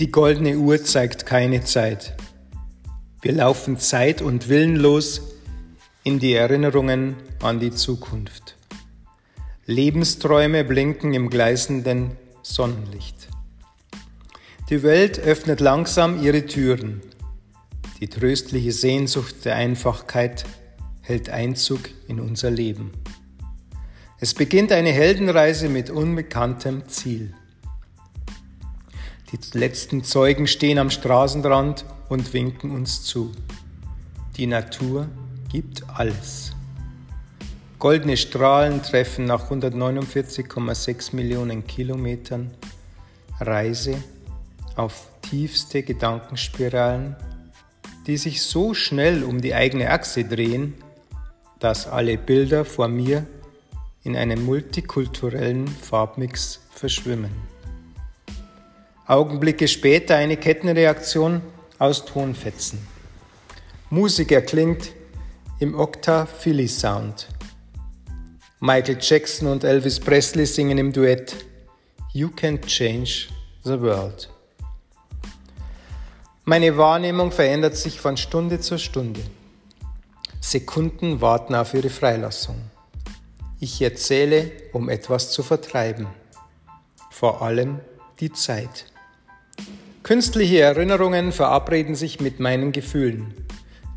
Die goldene Uhr zeigt keine Zeit. Wir laufen zeit- und willenlos in die Erinnerungen an die Zukunft. Lebensträume blinken im gleißenden Sonnenlicht. Die Welt öffnet langsam ihre Türen. Die tröstliche Sehnsucht der Einfachkeit hält Einzug in unser Leben. Es beginnt eine Heldenreise mit unbekanntem Ziel. Die letzten Zeugen stehen am Straßenrand und winken uns zu. Die Natur gibt alles. Goldene Strahlen treffen nach 149,6 Millionen Kilometern Reise auf tiefste Gedankenspiralen, die sich so schnell um die eigene Achse drehen, dass alle Bilder vor mir in einem multikulturellen Farbmix verschwimmen. Augenblicke später eine Kettenreaktion aus Tonfetzen. Musik erklingt im Octa Philly Sound. Michael Jackson und Elvis Presley singen im Duett You Can Change the World. Meine Wahrnehmung verändert sich von Stunde zu Stunde. Sekunden warten auf ihre Freilassung. Ich erzähle, um etwas zu vertreiben. Vor allem die Zeit. Künstliche Erinnerungen verabreden sich mit meinen Gefühlen.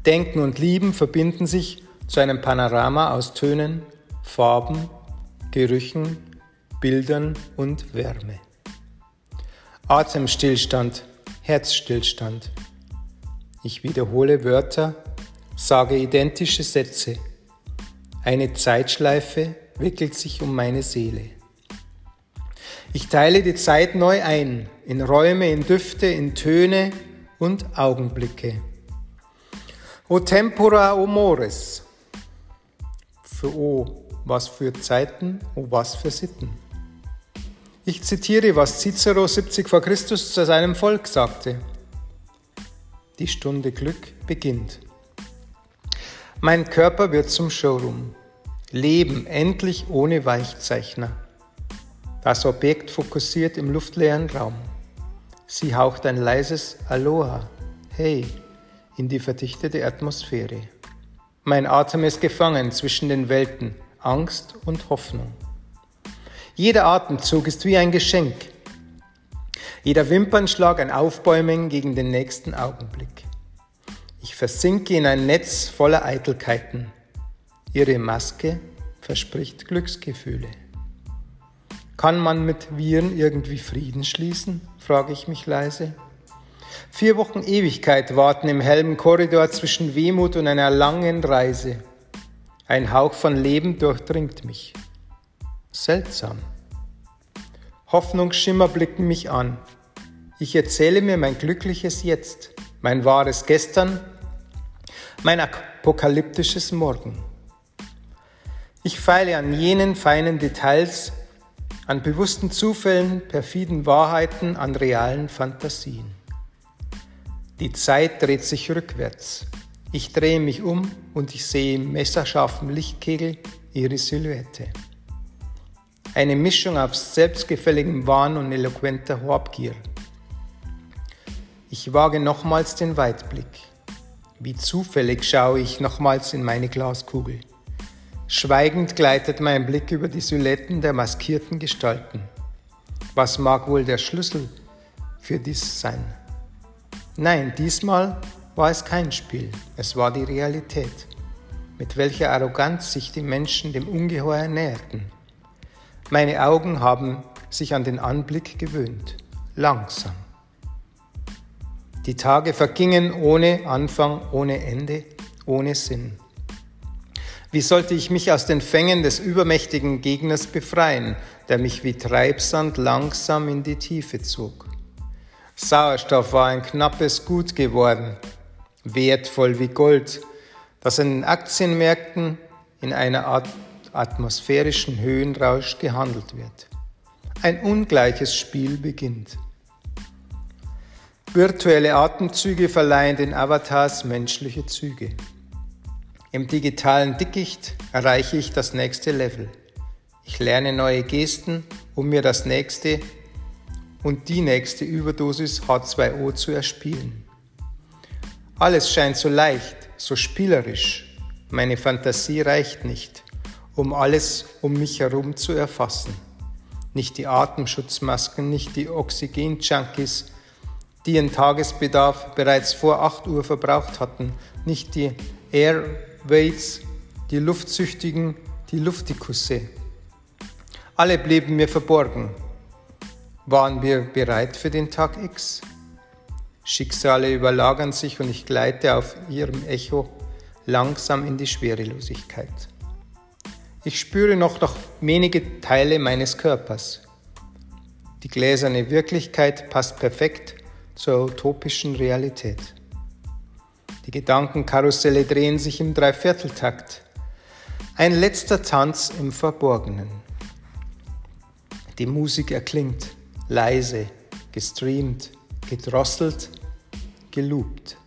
Denken und Lieben verbinden sich zu einem Panorama aus Tönen, Farben, Gerüchen, Bildern und Wärme. Atemstillstand, Herzstillstand. Ich wiederhole Wörter, sage identische Sätze. Eine Zeitschleife wickelt sich um meine Seele. Ich teile die Zeit neu ein, in Räume, in Düfte, in Töne und Augenblicke. O tempora o mores. Für O, was für Zeiten, o was für Sitten. Ich zitiere, was Cicero 70 vor Christus zu seinem Volk sagte. Die Stunde Glück beginnt. Mein Körper wird zum Showroom. Leben endlich ohne Weichzeichner. Das Objekt fokussiert im luftleeren Raum. Sie haucht ein leises Aloha, hey, in die verdichtete Atmosphäre. Mein Atem ist gefangen zwischen den Welten, Angst und Hoffnung. Jeder Atemzug ist wie ein Geschenk. Jeder Wimpernschlag ein Aufbäumen gegen den nächsten Augenblick. Ich versinke in ein Netz voller Eitelkeiten. Ihre Maske verspricht Glücksgefühle. Kann man mit Viren irgendwie Frieden schließen? frage ich mich leise. Vier Wochen Ewigkeit warten im hellen Korridor zwischen Wehmut und einer langen Reise. Ein Hauch von Leben durchdringt mich. Seltsam. Hoffnungsschimmer blicken mich an. Ich erzähle mir mein glückliches Jetzt, mein wahres Gestern, mein apokalyptisches Morgen. Ich feile an jenen feinen Details, an bewussten Zufällen, perfiden Wahrheiten, an realen Fantasien. Die Zeit dreht sich rückwärts. Ich drehe mich um und ich sehe im messerscharfen Lichtkegel ihre Silhouette. Eine Mischung aus selbstgefälligem Wahn und eloquenter Habgier. Ich wage nochmals den Weitblick. Wie zufällig schaue ich nochmals in meine Glaskugel. Schweigend gleitet mein Blick über die Silhouetten der maskierten Gestalten. Was mag wohl der Schlüssel für dies sein? Nein, diesmal war es kein Spiel, es war die Realität, mit welcher Arroganz sich die Menschen dem Ungeheuer näherten. Meine Augen haben sich an den Anblick gewöhnt, langsam. Die Tage vergingen ohne Anfang, ohne Ende, ohne Sinn. Wie sollte ich mich aus den Fängen des übermächtigen Gegners befreien, der mich wie Treibsand langsam in die Tiefe zog? Sauerstoff war ein knappes Gut geworden, wertvoll wie Gold, das in den Aktienmärkten in einer Art atmosphärischen Höhenrausch gehandelt wird. Ein ungleiches Spiel beginnt. Virtuelle Atemzüge verleihen den Avatars menschliche Züge. Im digitalen Dickicht erreiche ich das nächste Level. Ich lerne neue Gesten, um mir das nächste und die nächste Überdosis H2O zu erspielen. Alles scheint so leicht, so spielerisch. Meine Fantasie reicht nicht, um alles um mich herum zu erfassen. Nicht die Atemschutzmasken, nicht die Oxygen-Junkies, die ihren Tagesbedarf bereits vor 8 Uhr verbraucht hatten, nicht die Airweights, die Luftsüchtigen, die Luftikusse. Alle blieben mir verborgen. Waren wir bereit für den Tag X? Schicksale überlagern sich und ich gleite auf ihrem Echo langsam in die Schwerelosigkeit. Ich spüre noch noch wenige Teile meines Körpers. Die gläserne Wirklichkeit passt perfekt zur utopischen Realität. Die Gedankenkarusselle drehen sich im Dreivierteltakt. Ein letzter Tanz im Verborgenen. Die Musik erklingt, leise, gestreamt, gedrosselt, geloopt.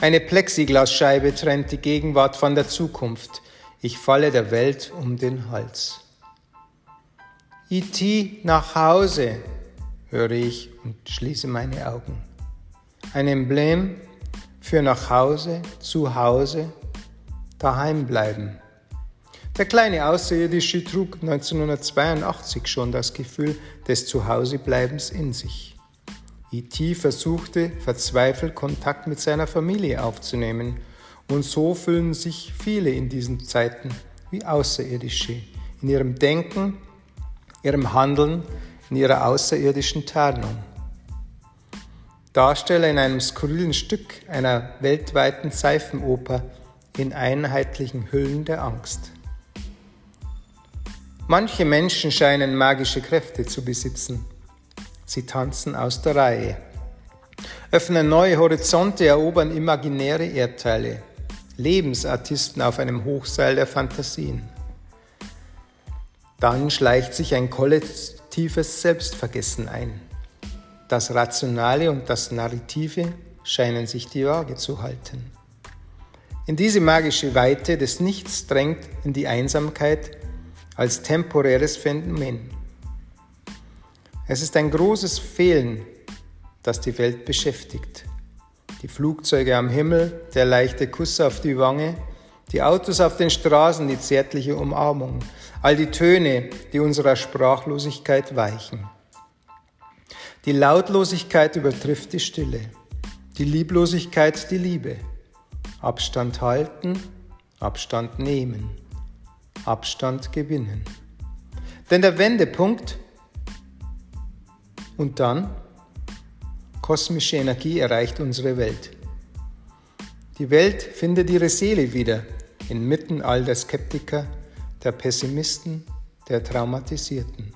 Eine Plexiglasscheibe trennt die Gegenwart von der Zukunft. Ich falle der Welt um den Hals. IT nach Hause, höre ich und schließe meine Augen. Ein Emblem für nach Hause, zu Hause, daheim bleiben. Der kleine Außerirdische trug 1982 schon das Gefühl des Zuhausebleibens in sich. E.T. versuchte verzweifelt Kontakt mit seiner Familie aufzunehmen und so fühlen sich viele in diesen Zeiten wie Außerirdische in ihrem Denken, ihrem Handeln, in ihrer außerirdischen Tarnung. Darsteller in einem skurrilen Stück einer weltweiten Seifenoper in einheitlichen Hüllen der Angst. Manche Menschen scheinen magische Kräfte zu besitzen. Sie tanzen aus der Reihe, öffnen neue Horizonte, erobern imaginäre Erdteile, Lebensartisten auf einem Hochseil der Fantasien. Dann schleicht sich ein kollektives Selbstvergessen ein. Das Rationale und das Narrative scheinen sich die Waage zu halten. In diese magische Weite des Nichts drängt in die Einsamkeit als temporäres Phänomen. Es ist ein großes Fehlen, das die Welt beschäftigt. Die Flugzeuge am Himmel, der leichte Kuss auf die Wange, die Autos auf den Straßen, die zärtliche Umarmung, all die Töne, die unserer Sprachlosigkeit weichen. Die Lautlosigkeit übertrifft die Stille, die Lieblosigkeit die Liebe. Abstand halten, Abstand nehmen, Abstand gewinnen. Denn der Wendepunkt und dann kosmische Energie erreicht unsere Welt. Die Welt findet ihre Seele wieder inmitten all der Skeptiker, der Pessimisten, der Traumatisierten.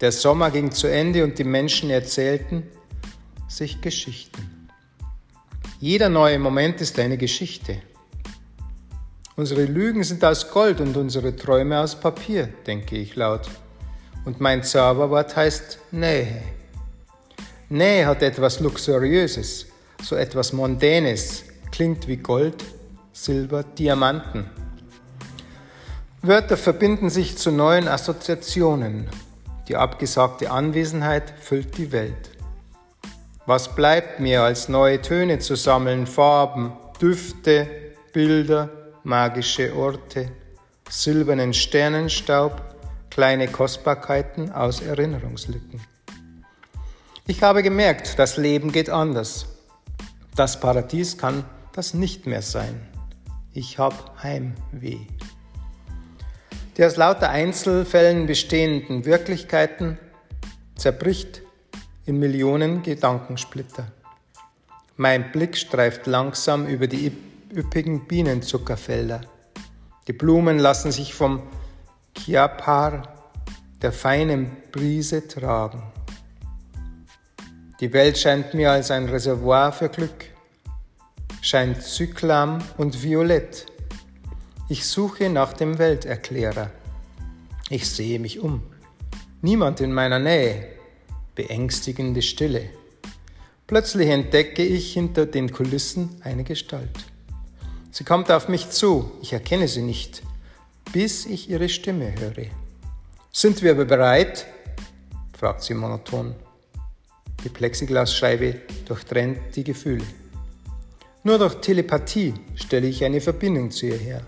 Der Sommer ging zu Ende und die Menschen erzählten sich Geschichten. Jeder neue Moment ist eine Geschichte. Unsere Lügen sind aus Gold und unsere Träume aus Papier, denke ich laut. Und mein Zauberwort heißt Nähe. Nähe hat etwas Luxuriöses, so etwas Mondänes, klingt wie Gold, Silber, Diamanten. Wörter verbinden sich zu neuen Assoziationen, die abgesagte Anwesenheit füllt die Welt. Was bleibt mir als neue Töne zu sammeln, Farben, Düfte, Bilder, magische Orte, silbernen Sternenstaub, kleine Kostbarkeiten aus Erinnerungslücken. Ich habe gemerkt, das Leben geht anders. Das Paradies kann das nicht mehr sein. Ich habe Heimweh die aus lauter Einzelfällen bestehenden Wirklichkeiten zerbricht in Millionen Gedankensplitter. Mein Blick streift langsam über die üppigen Bienenzuckerfelder. Die Blumen lassen sich vom Chiapar, der feinen Brise, tragen. Die Welt scheint mir als ein Reservoir für Glück, scheint Zyklam und Violett ich suche nach dem Welterklärer. Ich sehe mich um. Niemand in meiner Nähe. Beängstigende Stille. Plötzlich entdecke ich hinter den Kulissen eine Gestalt. Sie kommt auf mich zu, ich erkenne sie nicht, bis ich ihre Stimme höre. Sind wir aber bereit? fragt sie monoton. Die Plexiglasscheibe durchtrennt die Gefühle. Nur durch Telepathie stelle ich eine Verbindung zu ihr her.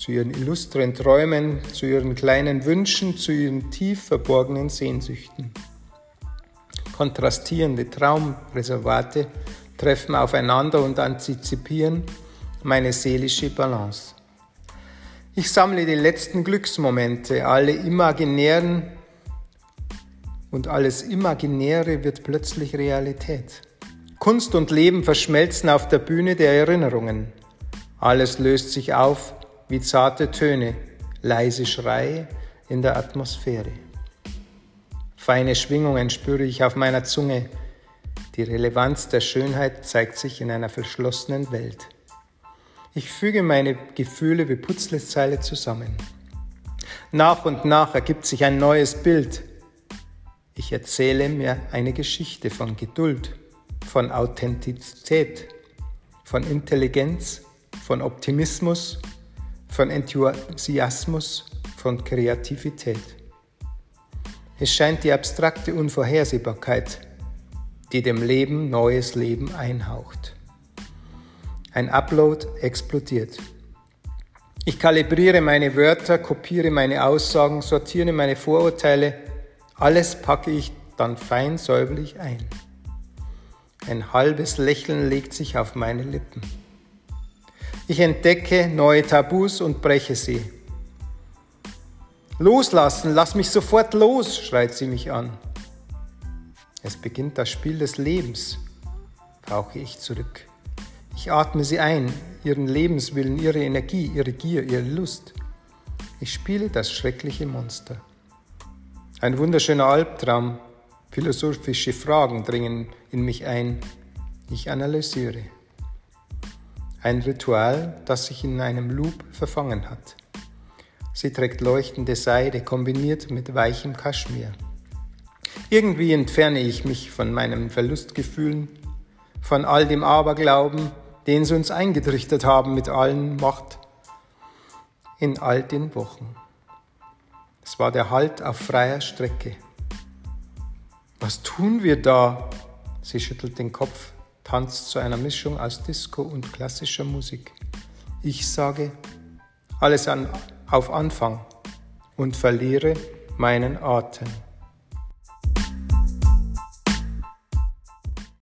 Zu ihren illustren Träumen, zu ihren kleinen Wünschen, zu ihren tief verborgenen Sehnsüchten. Kontrastierende Traumreservate treffen aufeinander und antizipieren meine seelische Balance. Ich sammle die letzten Glücksmomente, alle imaginären und alles Imaginäre wird plötzlich Realität. Kunst und Leben verschmelzen auf der Bühne der Erinnerungen. Alles löst sich auf wie zarte Töne, leise Schreie in der Atmosphäre. Feine Schwingungen spüre ich auf meiner Zunge. Die Relevanz der Schönheit zeigt sich in einer verschlossenen Welt. Ich füge meine Gefühle wie Putzlezeile zusammen. Nach und nach ergibt sich ein neues Bild. Ich erzähle mir eine Geschichte von Geduld, von Authentizität, von Intelligenz, von Optimismus, von Enthusiasmus, von Kreativität. Es scheint die abstrakte Unvorhersehbarkeit, die dem Leben neues Leben einhaucht. Ein Upload explodiert. Ich kalibriere meine Wörter, kopiere meine Aussagen, sortiere meine Vorurteile. Alles packe ich dann fein säuberlich ein. Ein halbes Lächeln legt sich auf meine Lippen. Ich entdecke neue Tabus und breche sie. Loslassen, lass mich sofort los, schreit sie mich an. Es beginnt das Spiel des Lebens, brauche ich zurück. Ich atme sie ein, ihren Lebenswillen, ihre Energie, ihre Gier, ihre Lust. Ich spiele das schreckliche Monster. Ein wunderschöner Albtraum, philosophische Fragen dringen in mich ein. Ich analysiere. Ein Ritual, das sich in einem Loop verfangen hat. Sie trägt leuchtende Seide kombiniert mit weichem Kaschmir. Irgendwie entferne ich mich von meinen Verlustgefühlen, von all dem Aberglauben, den sie uns eingetrichtert haben mit allen Macht in all den Wochen. Es war der Halt auf freier Strecke. Was tun wir da? Sie schüttelt den Kopf, tanzt zu einer Mischung aus Disco und klassischer Musik. Ich sage, alles an, auf Anfang und verliere meinen Atem.